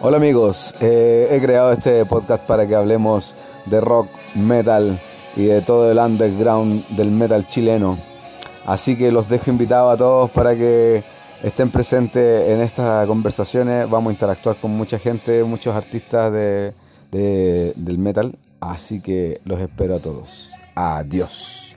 Hola amigos, eh, he creado este podcast para que hablemos de rock, metal y de todo el underground del metal chileno. Así que los dejo invitados a todos para que estén presentes en estas conversaciones. Vamos a interactuar con mucha gente, muchos artistas de, del metal. Así que los espero a todos. Adiós.